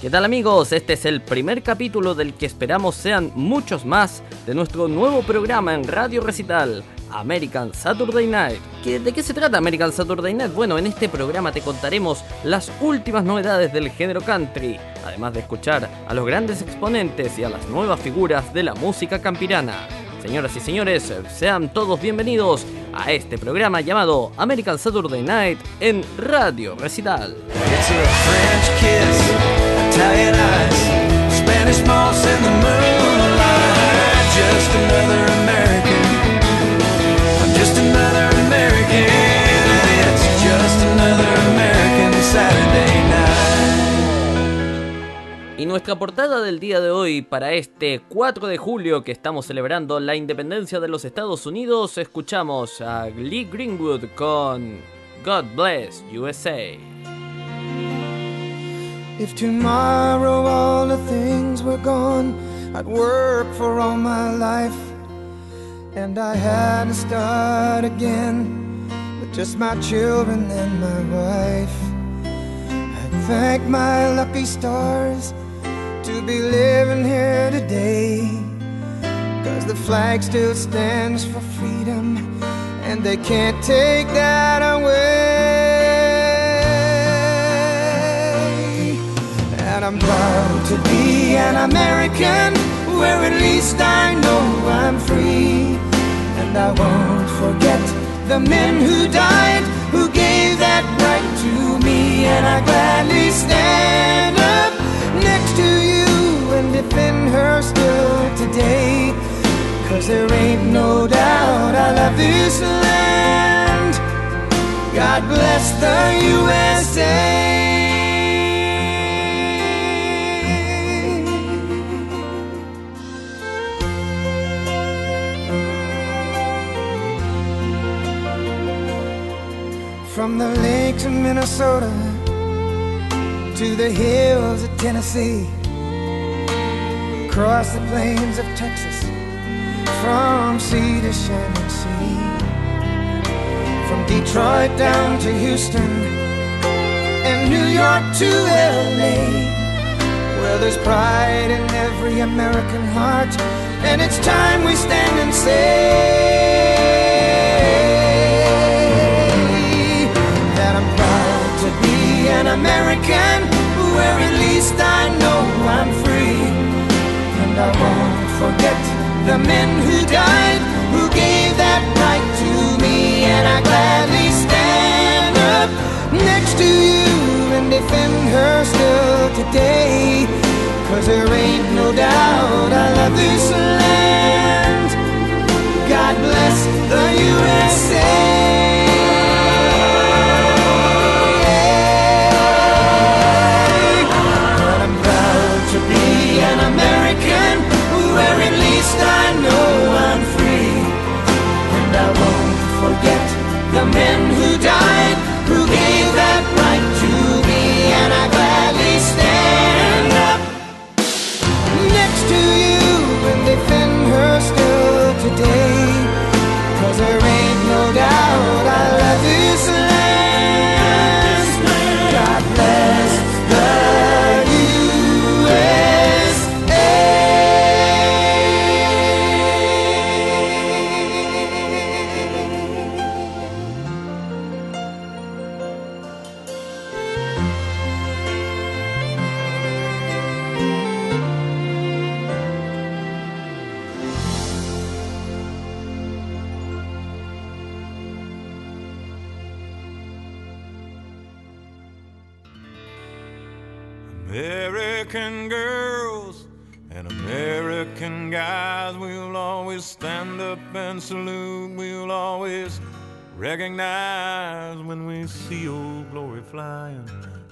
¿Qué tal amigos? Este es el primer capítulo del que esperamos sean muchos más de nuestro nuevo programa en Radio Recital, American Saturday Night. ¿De qué se trata American Saturday Night? Bueno, en este programa te contaremos las últimas novedades del género country, además de escuchar a los grandes exponentes y a las nuevas figuras de la música campirana. Señoras y señores, sean todos bienvenidos a este programa llamado American Saturday Night en Radio Recital. Y nuestra portada del día de hoy para este 4 de julio que estamos celebrando la independencia de los Estados Unidos, escuchamos a Lee Greenwood con God Bless USA. If tomorrow all the things were gone, I'd work for all my life. And I had to start again with just my children and my wife. I thank my lucky stars to be living here today. Cause the flag still stands for freedom, and they can't take that away. And I'm proud to be an American Where at least I know I'm free. And I won't forget the men who died Who gave that right to me. And I gladly stand up next to you And defend her still today. Cause there ain't no doubt I love this land. God bless the USA From the lakes of Minnesota to the hills of Tennessee, across the plains of Texas, from sea to shining sea, from Detroit down to Houston and New York to LA, where there's pride in every American heart, and it's time we stand and say. An American where at least I know I'm free. And I won't forget the men who died, who gave that right to me. And I gladly stand up next to you and defend her still today. Cause there ain't no doubt I love this land. God bless the USA. The men who died, who gave that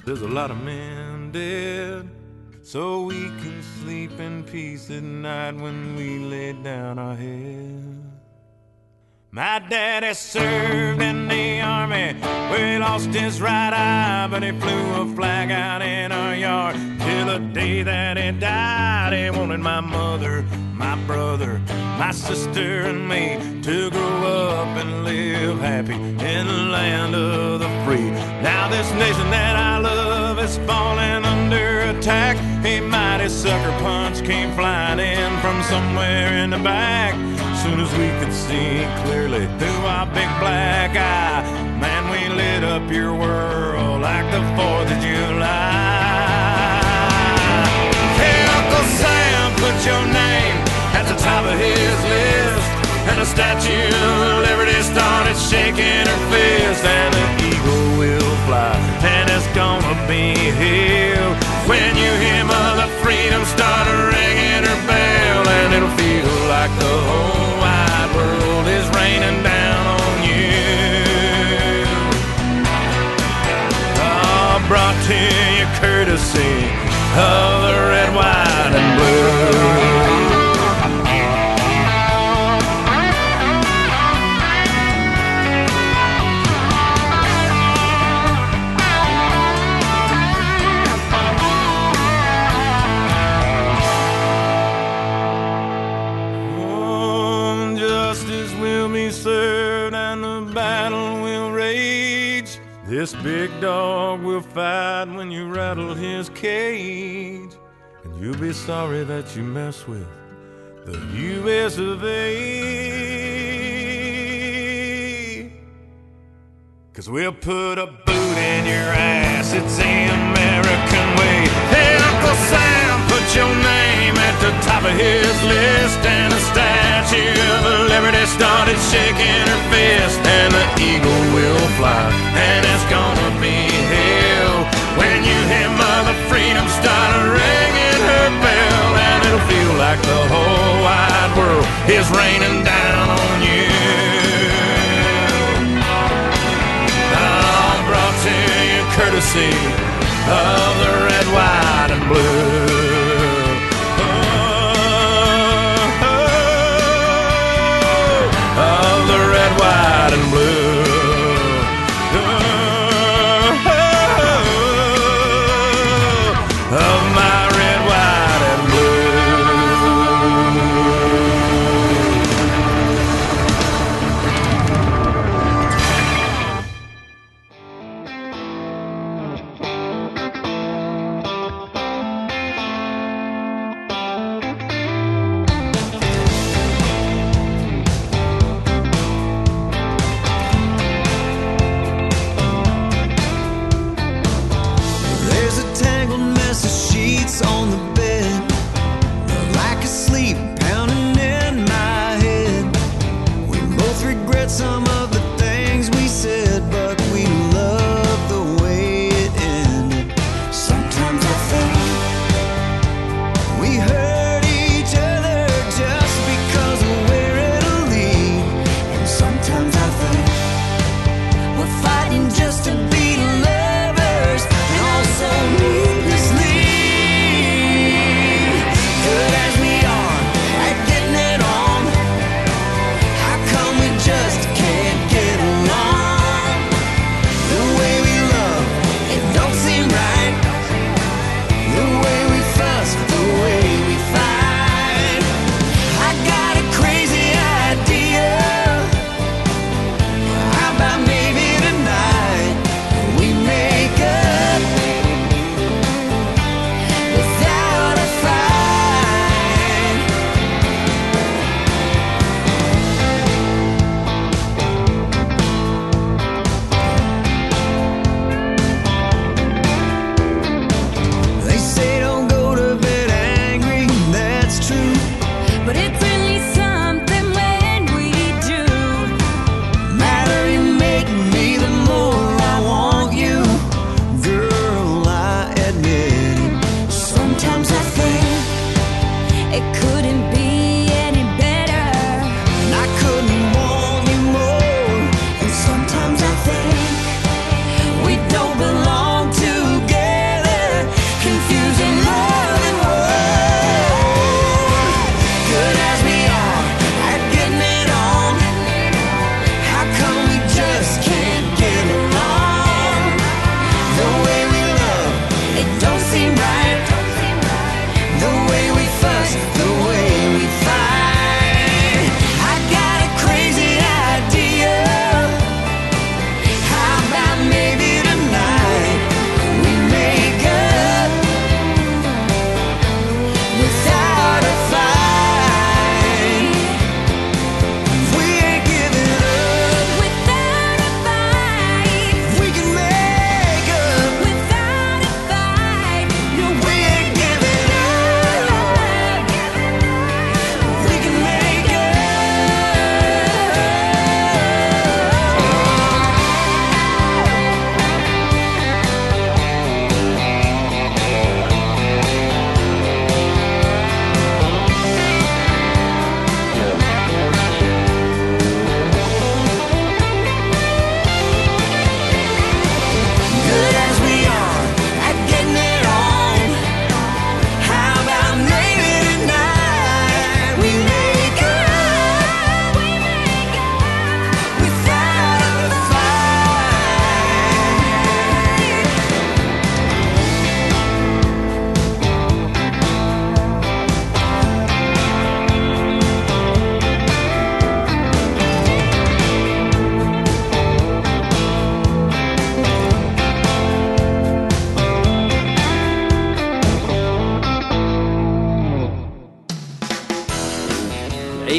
There's a lot of men dead, so we can sleep in peace at night when we lay down our heads. My daddy served in the army where he lost his right eye, but he flew a flag out in our yard till the day that he died. He wanted my mother, my brother, my sister, and me to grow up and live happy in the land of the free. Now, this nation that I love is falling under attack. a mighty sucker punch came flying in from somewhere in the back. Soon as we could see clearly through our big black eye, man, we lit up your world like the 4th of July. Hey, Uncle Sam, put your And the Statue of Liberty started shaking her fist, and the eagle will fly, and it's gonna be here when you hear Mother Freedom start ringing her bell, and it'll feel like the whole wide world is raining down on you. Oh, brought to you courtesy of the red, white, and blue. This big dog will fight when you rattle his cage. And you'll be sorry that you mess with the US of A. Cause we'll put a boot in your ass, it's the American way. Hey, Uncle Sam, put your name at the top of his list. And the Statue of Liberty started shaking her fist. And the eagle will fly, and it's gonna be hell. When you hear Mother Freedom start ringing her bell, and it'll feel like the whole wide world is raining down on you. Courtesy of the red, white, and blue. Oh, of the red, white, and blue.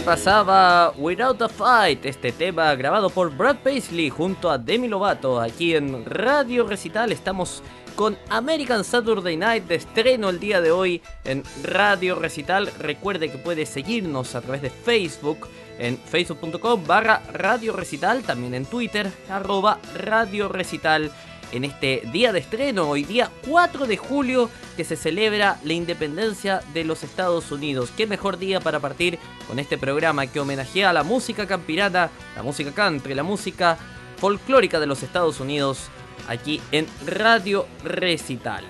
Pasaba Without a Fight, este tema grabado por Brad Paisley junto a Demi Lovato. Aquí en Radio Recital estamos con American Saturday Night de estreno el día de hoy en Radio Recital. Recuerde que puede seguirnos a través de Facebook en facebook.com barra Radio Recital, también en Twitter, arroba Radio Recital en este día de estreno, hoy día 4 de julio, que se celebra la independencia de los Estados Unidos. Qué mejor día para partir con este programa que homenajea a la música campirana, la música country, la música folclórica de los Estados Unidos, aquí en Radio Recital.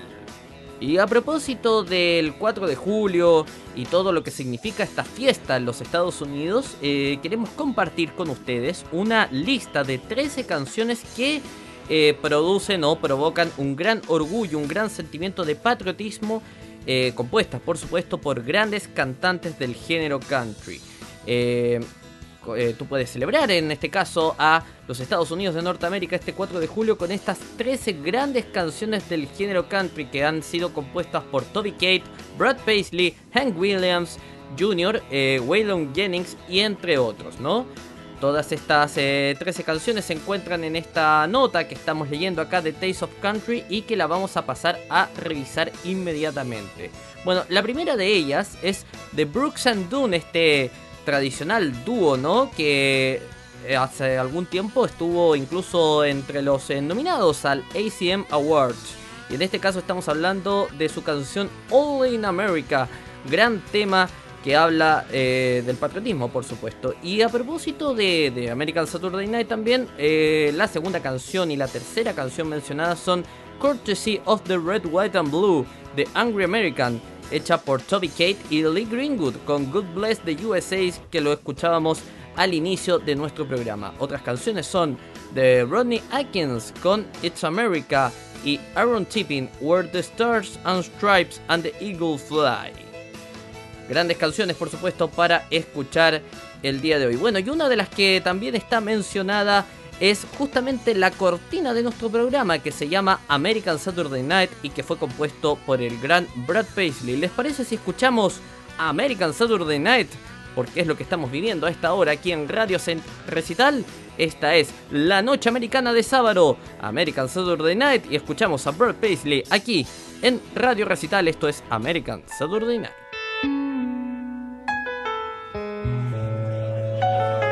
Y a propósito del 4 de julio y todo lo que significa esta fiesta en los Estados Unidos, eh, queremos compartir con ustedes una lista de 13 canciones que eh, producen o provocan un gran orgullo, un gran sentimiento de patriotismo, eh, compuestas por supuesto por grandes cantantes del género country. Eh, tú puedes celebrar en este caso a los Estados Unidos de Norteamérica este 4 de julio con estas 13 grandes canciones del género country que han sido compuestas por Toby Kate, Brad Paisley, Hank Williams Jr., Waylon Jennings y entre otros, ¿no? Todas estas 13 eh, canciones se encuentran en esta nota que estamos leyendo acá de Taste of Country y que la vamos a pasar a revisar inmediatamente. Bueno, la primera de ellas es The Brooks and Dunn, este tradicional dúo, ¿no? Que eh, hace algún tiempo estuvo incluso entre los eh, nominados al ACM Awards. Y en este caso estamos hablando de su canción All in America, gran tema que habla eh, del patriotismo, por supuesto. Y a propósito de, American Saturday Night también, eh, la segunda canción y la tercera canción mencionadas son Courtesy of the Red, White and Blue de Angry American, hecha por Toby Kate y Lee Greenwood, con Good Bless the USA, que lo escuchábamos al inicio de nuestro programa. Otras canciones son de Rodney Atkins con It's America y Aaron Tipping, Where the Stars and Stripes and the Eagle Fly. Grandes canciones, por supuesto, para escuchar el día de hoy. Bueno, y una de las que también está mencionada es justamente la cortina de nuestro programa que se llama American Saturday Night y que fue compuesto por el gran Brad Paisley. ¿Les parece si escuchamos American Saturday Night? Porque es lo que estamos viviendo a esta hora aquí en Radio Recital. Esta es la noche americana de sábado, American Saturday Night, y escuchamos a Brad Paisley aquí en Radio Recital. Esto es American Saturday Night. Bet he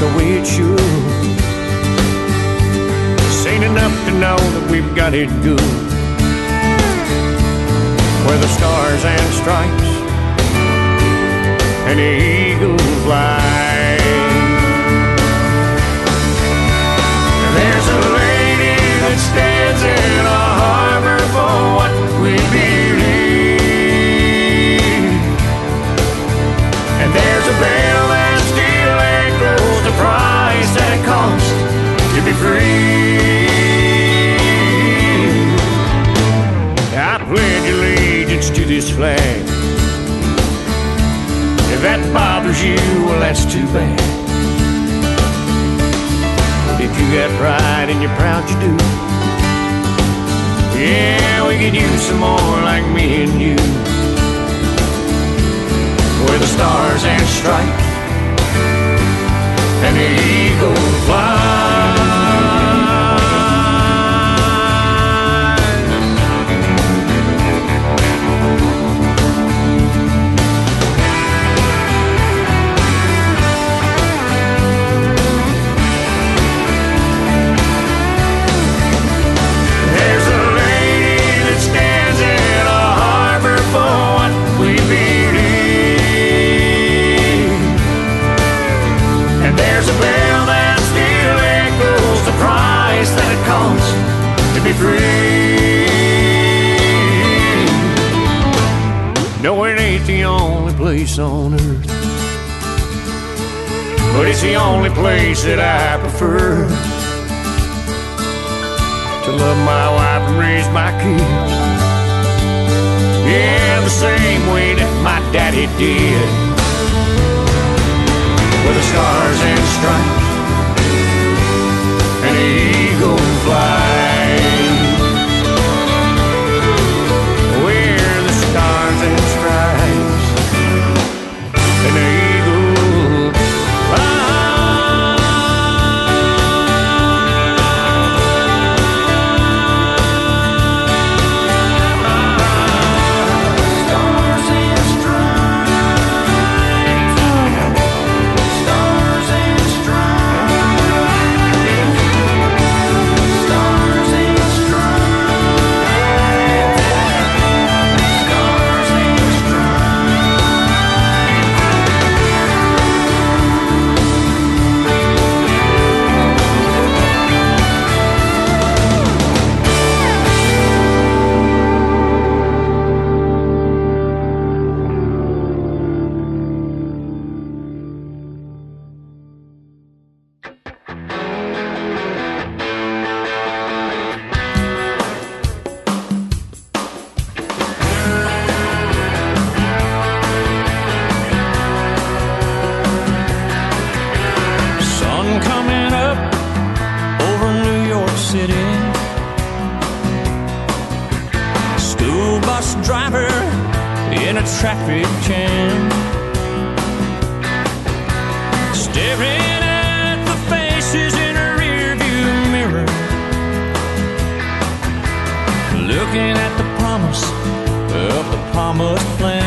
the way it should. This ain't enough to know that we've got it good. Where the stars and stripes and the eagle fly. There's a lady that stands to flag. If that bothers you, well, that's too bad. If you got pride and you're proud you do. Yeah, we could use some more like me and you. Where the stars and stripes and the eagle fly. Place on earth. But it's the only place that I prefer to love my wife and raise my kids. Yeah, the same way that my daddy did. With the stars and stripes Looking at the promise of the promised plan.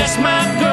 Just might go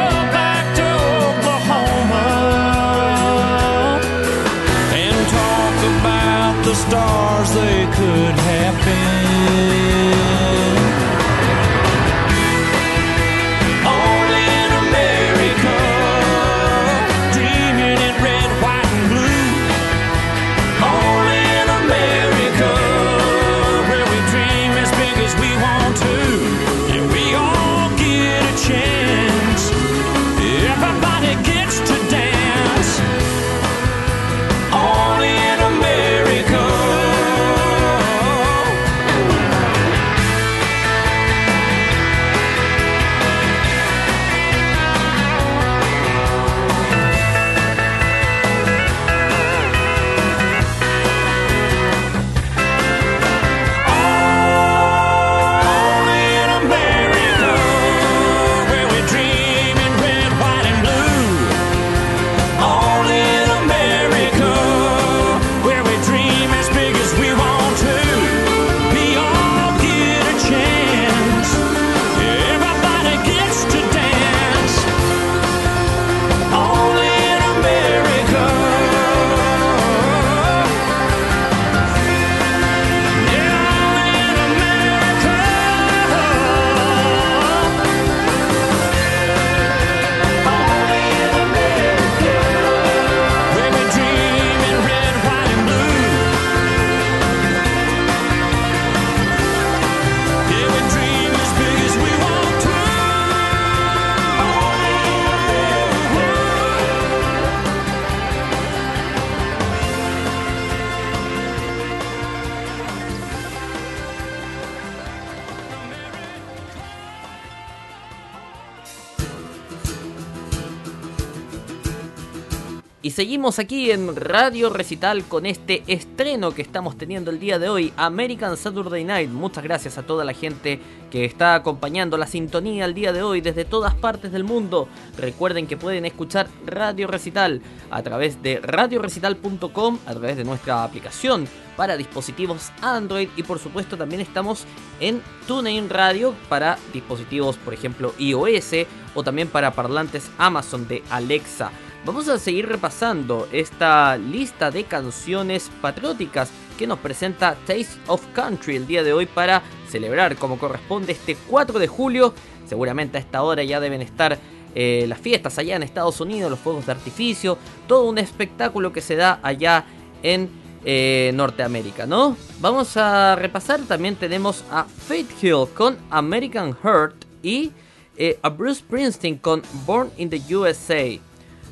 seguimos aquí en Radio Recital con este estreno que estamos teniendo el día de hoy, American Saturday Night. Muchas gracias a toda la gente que está acompañando la sintonía el día de hoy desde todas partes del mundo. Recuerden que pueden escuchar Radio Recital a través de radiorecital.com, a través de nuestra aplicación para dispositivos Android y por supuesto también estamos en TuneIn Radio para dispositivos por ejemplo iOS o también para parlantes Amazon de Alexa. Vamos a seguir repasando esta lista de canciones patrióticas que nos presenta Taste of Country el día de hoy para celebrar como corresponde este 4 de julio. Seguramente a esta hora ya deben estar eh, las fiestas allá en Estados Unidos, los fuegos de artificio, todo un espectáculo que se da allá en eh, Norteamérica, ¿no? Vamos a repasar, también tenemos a Faith Hill con American Heart y eh, a Bruce Springsteen con Born in the USA.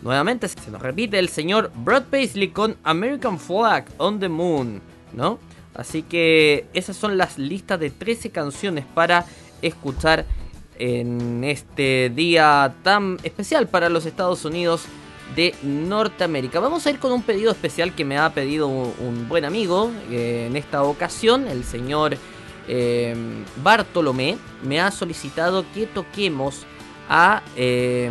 Nuevamente se nos repite el señor Brad Paisley con American Flag on the Moon, ¿no? Así que esas son las listas de 13 canciones para escuchar en este día tan especial para los Estados Unidos de Norteamérica. Vamos a ir con un pedido especial que me ha pedido un buen amigo eh, en esta ocasión, el señor eh, Bartolomé, me ha solicitado que toquemos a eh,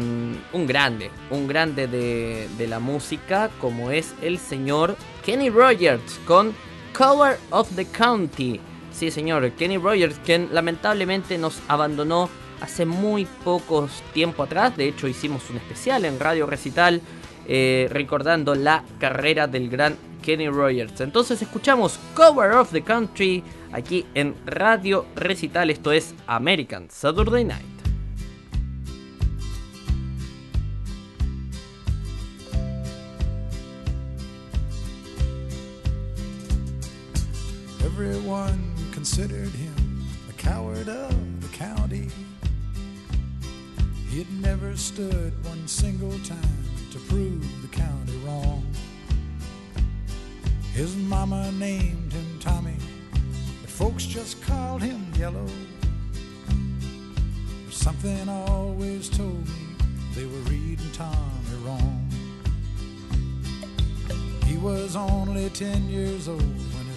un grande, un grande de, de la música como es el señor Kenny Rogers con Cover of the County. Sí, señor, Kenny Rogers, quien lamentablemente nos abandonó hace muy pocos tiempo atrás. De hecho, hicimos un especial en Radio Recital eh, recordando la carrera del gran Kenny Rogers. Entonces escuchamos Cover of the Country aquí en Radio Recital. Esto es American Saturday Night. Everyone considered him the coward of the county. He had never stood one single time to prove the county wrong. His mama named him Tommy, but folks just called him Yellow. Something always told me they were reading Tommy wrong. He was only 10 years old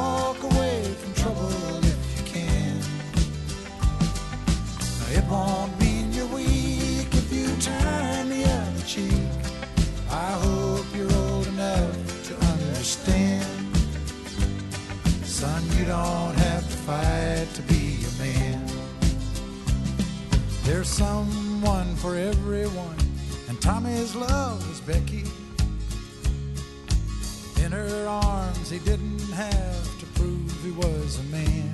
Walk away from trouble if you can. It won't mean you're weak if you turn the other cheek. I hope you're old enough to understand. Son, you don't have to fight to be a man. There's someone for everyone, and Tommy's love was Becky. In her arms, he didn't have he was a man.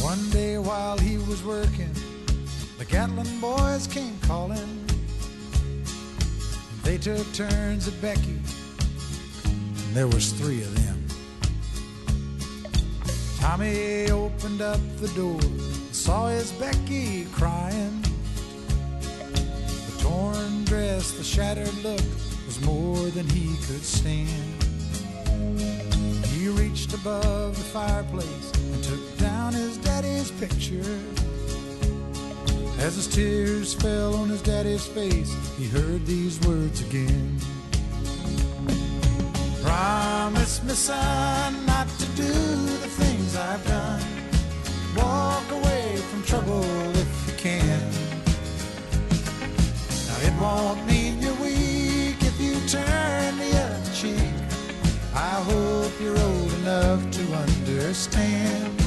One day while he was working, the Gatlin boys came calling. They took turns at Becky, and there was three of them. Tommy opened up the door, and saw his Becky crying. The torn dress, the shattered look was more than he could stand. Above the fireplace and took down his daddy's picture. As his tears fell on his daddy's face, he heard these words again. Promise me, son, not to do the things I've done. Walk away from trouble if you can. Now, it won't mean you're weak if you turn the other cheek. I hope you're enough to understand.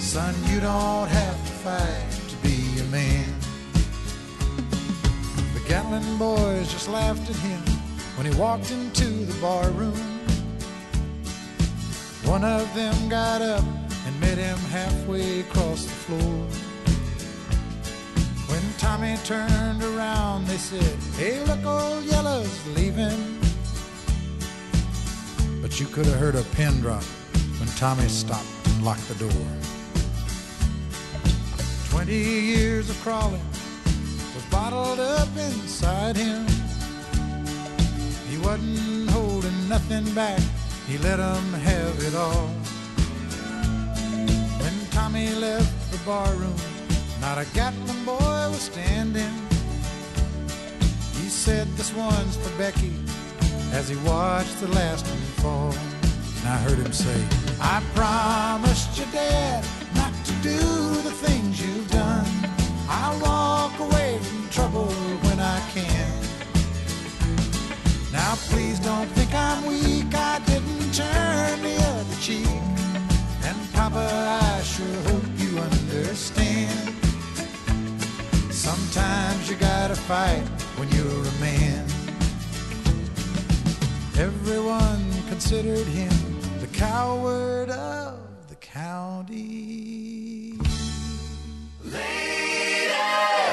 Son, you don't have to fight to be a man. The Gatlin boys just laughed at him when he walked into the bar room. One of them got up and met him halfway across the floor. When Tommy turned around, they said, Hey, look, old Yellow's You could have heard a pin drop when Tommy stopped and locked the door. Twenty years of crawling was bottled up inside him. He wasn't holding nothing back, he let 'em have it all. When Tommy left the barroom, not a Gatlin boy was standing. He said, This one's for Becky, as he watched the last one fall. And I heard him say, I promised your dad not to do the things you've done. I'll walk away from trouble when I can. Now please don't think I'm weak. I didn't turn the other cheek. And Papa, I sure hope you understand. Sometimes you gotta fight when you're a Everyone considered him the coward of the county. Lady!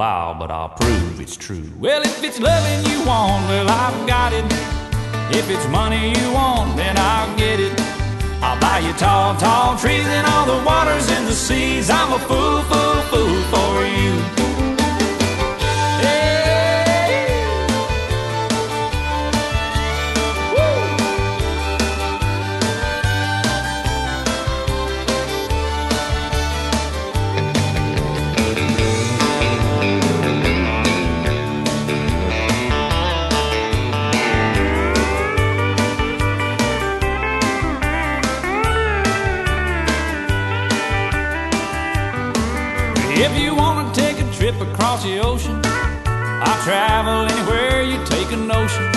while, but I'll prove it's true. Well, if it's loving you want, well, I've got it. If it's money you want, then I'll get it. I'll buy you tall, tall trees and all the waters and the seas. I'm a fool, fool, fool for you. If you want to take a trip across the ocean, I'll travel anywhere you take a notion.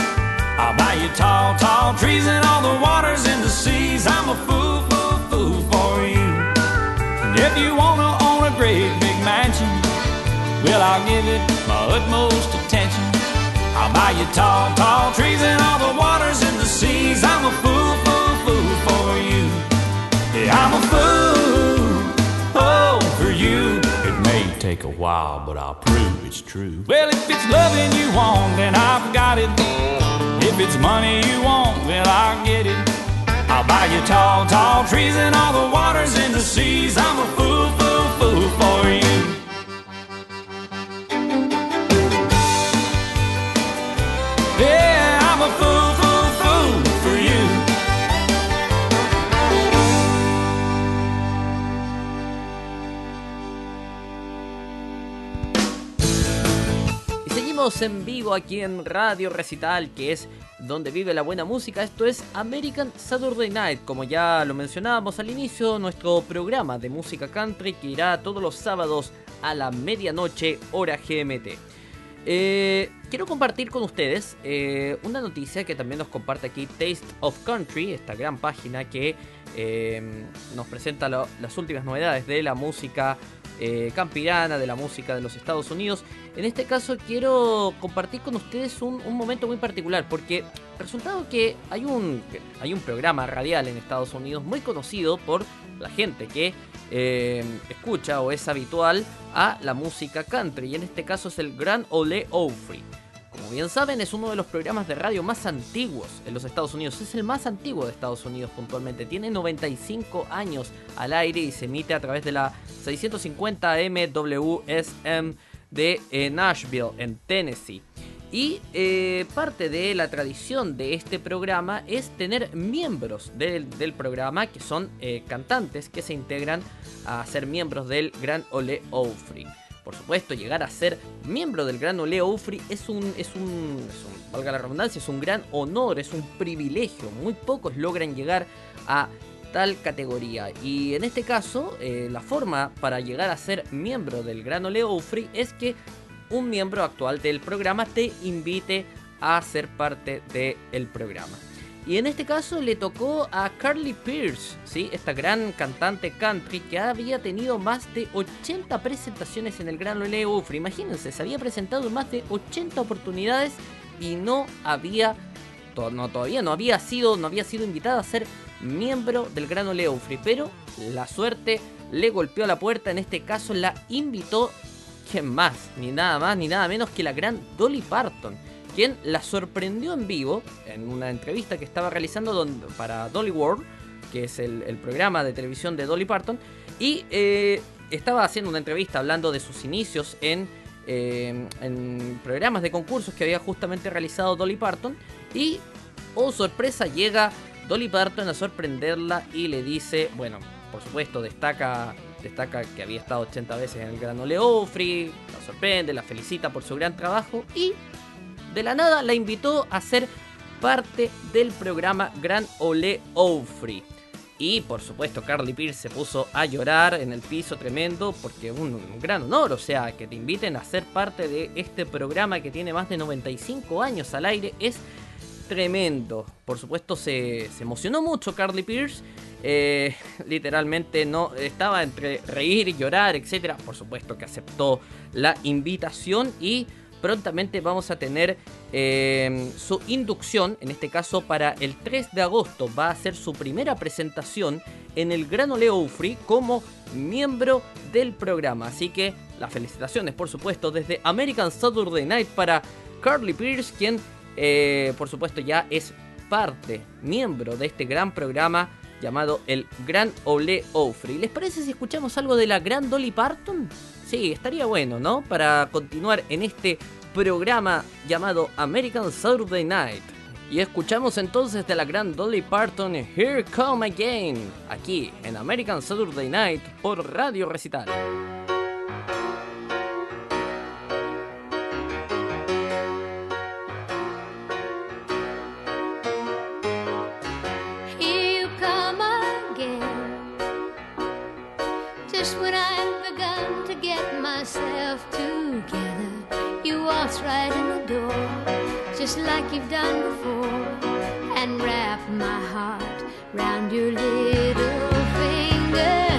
I'll buy you tall, tall trees and all the waters and the seas. I'm a fool, fool, fool for you. And if you want to own a great big mansion, well, I'll give it my utmost attention. I'll buy you tall, tall trees and all the waters and the seas. I'm a fool, fool, fool for you. Yeah, I'm a fool. take a while, but I'll prove it's true. Well, if it's loving you want, then I've got it. If it's money you want, then I'll get it. I'll buy you tall, tall trees and all the waters and the seas. I'm a fool, fool, fool for you. En vivo aquí en Radio Recital, que es donde vive la buena música. Esto es American Saturday Night, como ya lo mencionábamos al inicio, nuestro programa de música country que irá todos los sábados a la medianoche hora GMT. Eh, quiero compartir con ustedes eh, una noticia que también nos comparte aquí Taste of Country, esta gran página que eh, nos presenta las últimas novedades de la música eh, campirana, de la música de los Estados Unidos. En este caso quiero compartir con ustedes un, momento muy particular, porque resultado que hay un, hay un programa radial en Estados Unidos muy conocido por la gente que eh, escucha o es habitual a la música country, y en este caso es el Gran Ole Opry. Como bien saben, es uno de los programas de radio más antiguos en los Estados Unidos. Es el más antiguo de Estados Unidos puntualmente. Tiene 95 años al aire y se emite a través de la 650 MWSM de eh, Nashville, en Tennessee. Y eh, parte de la tradición de este programa es tener miembros del, programa que son eh, cantantes que se integran a ser miembros del Gran Ole Opry. Por supuesto, llegar a ser miembro del Gran Ole Opry es un, es un, valga la redundancia, es un gran honor, es un privilegio. Muy pocos logran llegar a tal categoría. Y en este caso, eh, la forma para llegar a ser miembro del Gran Ole Opry es que un miembro actual del programa te invite a ser parte del programa. Y en este caso le tocó a Carly Pierce, ¿sí? esta gran cantante country que había tenido más de 80 presentaciones en el Gran Ole Opry. Imagínense, se había presentado en más de 80 oportunidades y no había, no, todavía no había sido, no había sido invitada a ser miembro del Gran Ole Opry. Pero la suerte le golpeó a la puerta, en este caso la invitó ¿Quién más? Ni nada más ni nada menos que la gran Dolly Parton, quien la sorprendió en vivo en una entrevista que estaba realizando para Dolly World, que es el, programa de televisión de Dolly Parton, y eh, estaba haciendo una entrevista hablando de sus inicios en, eh, en programas de concursos que había justamente realizado Dolly Parton, y, oh sorpresa, llega Dolly Parton a sorprenderla y le dice, bueno, por supuesto, destaca destaca que había estado 80 veces en el Gran Ole Opry, la sorprende, la felicita por su gran trabajo y de la nada la invitó a ser parte del programa Gran Ole Opry. Y por supuesto Carly Pierce se puso a llorar en el piso tremendo porque un, un gran honor, o sea, que te inviten a ser parte de este programa que tiene más de 95 años al aire es tremendo. Por supuesto se, se emocionó mucho Carly Pierce. eh, literalmente no estaba entre reír y llorar, etcétera. Por supuesto que aceptó la invitación y prontamente vamos a tener eh, su inducción, en este caso para el 3 de agosto, va a ser su primera presentación en el Gran Ole Opry como miembro del programa. Así que las felicitaciones, por supuesto, desde American Saturday Night para Carly Pierce, quien eh, por supuesto ya es parte, miembro de este gran programa llamado el Gran Ole Opry. ¿Les parece si escuchamos algo de la gran Dolly Parton? Sí, estaría bueno, ¿no? Para continuar en este programa llamado American Saturday Night. Y escuchamos entonces de la gran Dolly Parton Here Come Again, aquí en American Saturday Night por Radio Recital. Together, you waltz right in the door, just like you've done before, and wrap my heart round your little finger.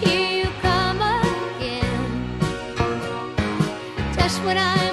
Here you come again. When I'm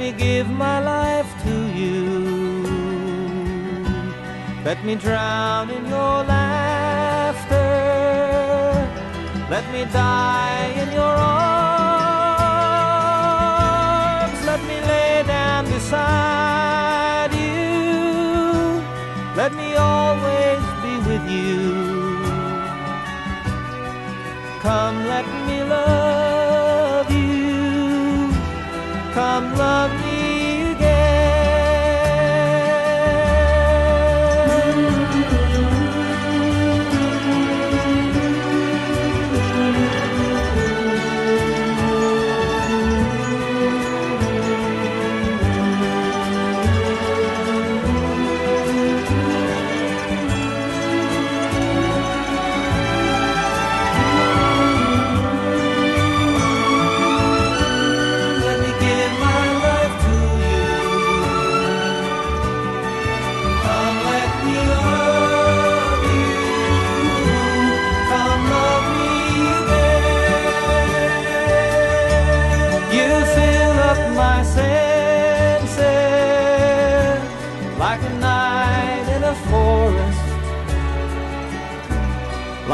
me give my life to you. Let me drown in your laughter. Let me die in your arms. Let me lay down beside you. Let me always be with you.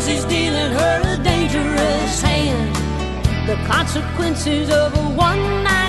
Cause he's dealing her a dangerous hand. The consequences of a one night.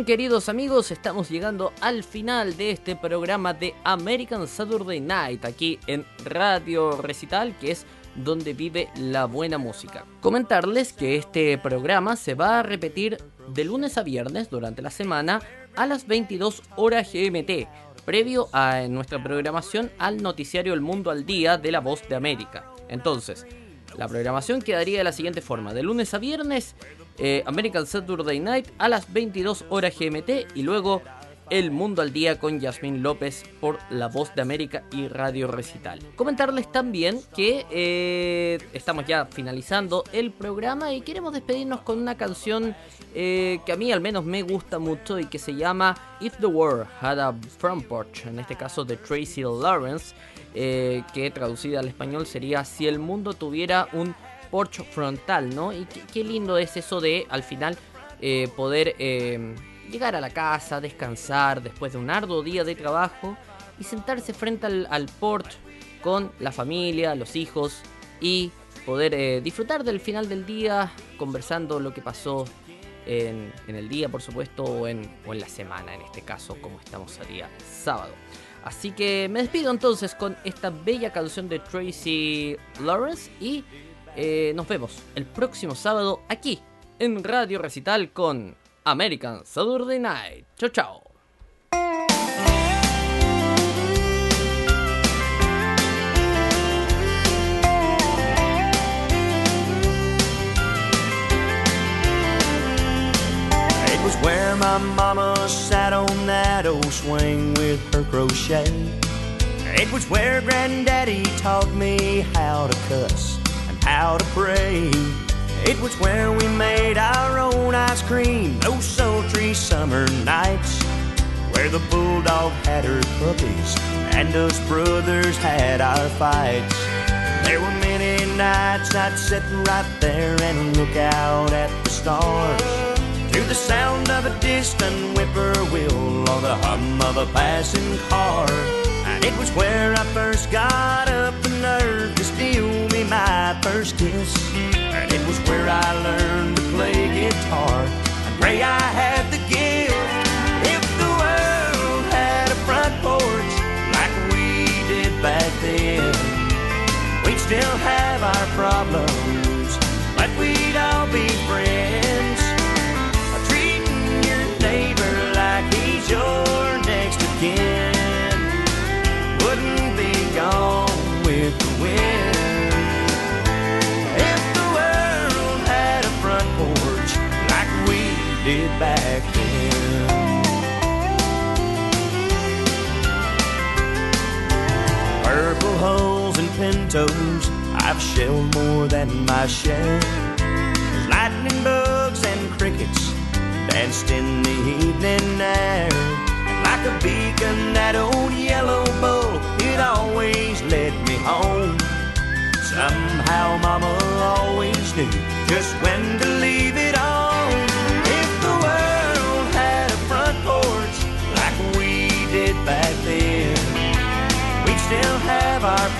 Bien, queridos amigos, estamos llegando al final de este programa de American Saturday Night, aquí en Radio Recital, que es donde vive la buena música. Comentarles que este programa se va a repetir de lunes a viernes durante la semana a las 22 horas GMT, previo a nuestra programación al noticiario El Mundo al Día de la Voz de América. Entonces, la programación quedaría de la siguiente forma: de lunes a viernes, eh, American Saturday Night a las 22 horas GMT y luego El Mundo al Día con Yasmín López por La Voz de América y Radio Recital. Comentarles también que eh, estamos ya finalizando el programa y queremos despedirnos con una canción eh, que a mí al menos me gusta mucho y que se llama If the World Had a Front Porch, en este caso de Tracy Lawrence, que traducida al español sería Si el mundo tuviera un porch frontal, ¿no? Y qué, lindo es eso de al final eh, poder eh, llegar a la casa, descansar después de un arduo día de trabajo y sentarse frente al, al porch con la familia, los hijos y poder eh, disfrutar del final del día conversando lo que pasó en, en el día, por supuesto, o en, o en la semana, en este caso, como estamos a día sábado. Así que me despido entonces con esta bella canción de Tracy Lawrence y eh, nos vemos el próximo sábado aquí en Radio Recital con American Saturday Night. Chao, chao. It was where my mama sat on that old swing with her crochet. It was where granddaddy taught me how to cuss how to pray. It was where we made our own ice cream oh, those sultry summer nights. Where the bulldog had her puppies and us brothers had our fights. There were many nights I'd sit right there and look out at the stars. To the sound of a distant whippoorwill or the hum of a passing car. It was where I first got up the nerve to steal me my first kiss. And it was where I learned to play guitar. I pray I had the gift. If the world had a front porch like we did back then, we'd still have our problems, but we'd all be back then. Purple hulls and pintos, I've shelled more than my share. Lightning bugs and crickets danced in the evening air. Like a beacon, that old yellow bull, it always led me home. Somehow Mama always knew just when to leave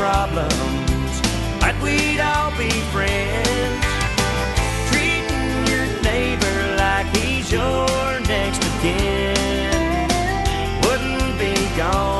problems, but we'd all be friends. Treating your neighbor like he's your next kin wouldn't be gone